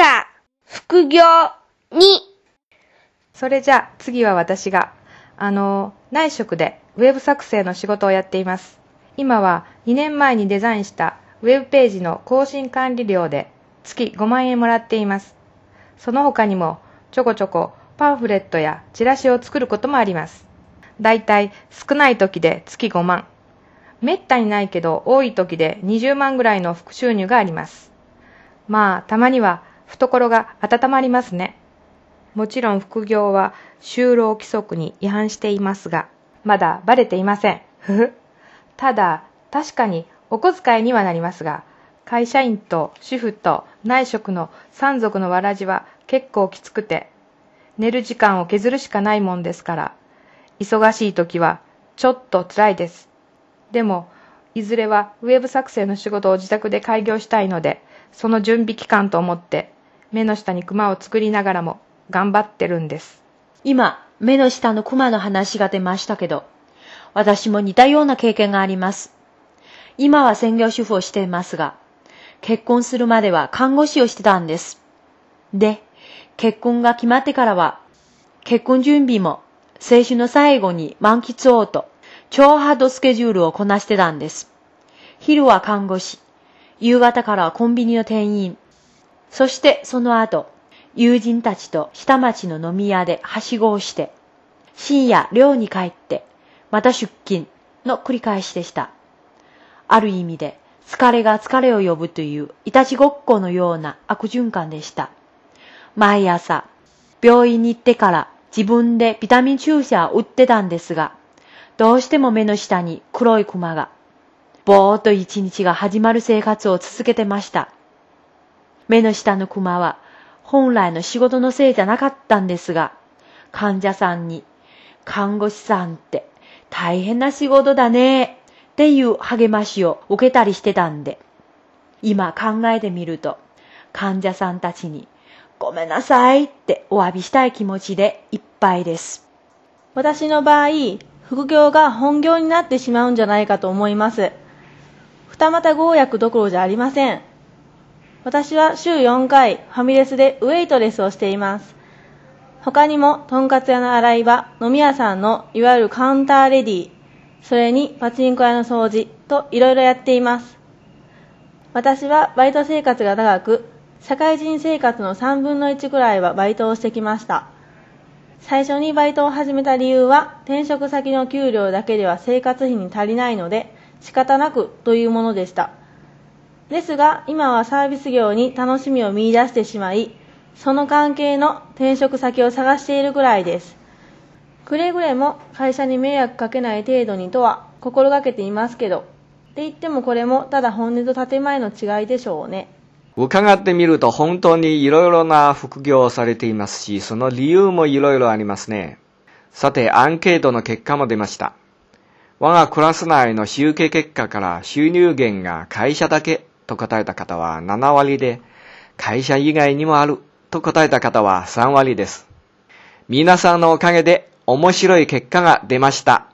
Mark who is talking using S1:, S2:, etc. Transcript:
S1: か、副業に。
S2: それじゃあ次は私が、あの、内職でウェブ作成の仕事をやっています。今は2年前にデザインしたウェブページの更新管理料で月5万円もらっています。その他にもちょこちょこパンフレットやチラシを作ることもあります。だいたい少ない時で月5万。めったにないけど多い時で20万ぐらいの副収入があります。まあ、たまには懐が温まりますね。もちろん副業は就労規則に違反していますが、まだバレていません。ふふ。ただ、確かにお小遣いにはなりますが、会社員と主婦と内職の三族のわらじは結構きつくて、寝る時間を削るしかないもんですから、忙しい時はちょっと辛いです。でも、いずれはウェブ作成の仕事を自宅で開業したいので、その準備期間と思って、目の下にクマを作りながらも頑張ってるんです。
S3: 今、目の下のクマの話が出ましたけど、私も似たような経験があります。今は専業主婦をしていますが、結婚するまでは看護師をしてたんです。で、結婚が決まってからは、結婚準備も青春の最後に満喫をと、超ハードスケジュールをこなしてたんです。昼は看護師、夕方からはコンビニの店員、そしてその後、友人たちと下町の飲み屋ではしごをして、深夜寮に帰って、また出勤の繰り返しでした。ある意味で、疲れが疲れを呼ぶという、いたちごっこのような悪循環でした。毎朝、病院に行ってから自分でビタミン注射を打ってたんですが、どうしても目の下に黒いクマが、ぼーっと一日が始まる生活を続けてました。目の下のクマは、本来の仕事のせいじゃなかったんですが、患者さんに、看護師さんって大変な仕事だね、っていう励ましを受けたりしてたんで、今考えてみると、患者さんたちに、ごめんなさいってお詫びしたい気持ちでいっぱいです。
S4: 私の場合、副業が本業になってしまうんじゃないかと思います。二股合約どころじゃありません。私は週4回ファミレスでウェイトレスをしています。他にも、とんかつ屋の洗い場、飲み屋さんのいわゆるカウンターレディー、それにパチンコ屋の掃除といろいろやっています。私はバイト生活が長く、社会人生活の3分の1くらいはバイトをしてきました。最初にバイトを始めた理由は、転職先の給料だけでは生活費に足りないので、仕方なくというものでした。ですが、今はサービス業に楽しみを見出してしまい、その関係の転職先を探しているくらいです。くれぐれも会社に迷惑かけない程度にとは心がけていますけど、って言ってもこれもただ本音と建前の違いでしょうね。
S5: 伺ってみると本当にいろいろな副業をされていますし、その理由もいろいろありますね。さて、アンケートの結果も出ました。我がクラス内の集計結果から収入源が会社だけと答えた方は7割で、会社以外にもあると答えた方は3割です。皆さんのおかげで面白い結果が出ました。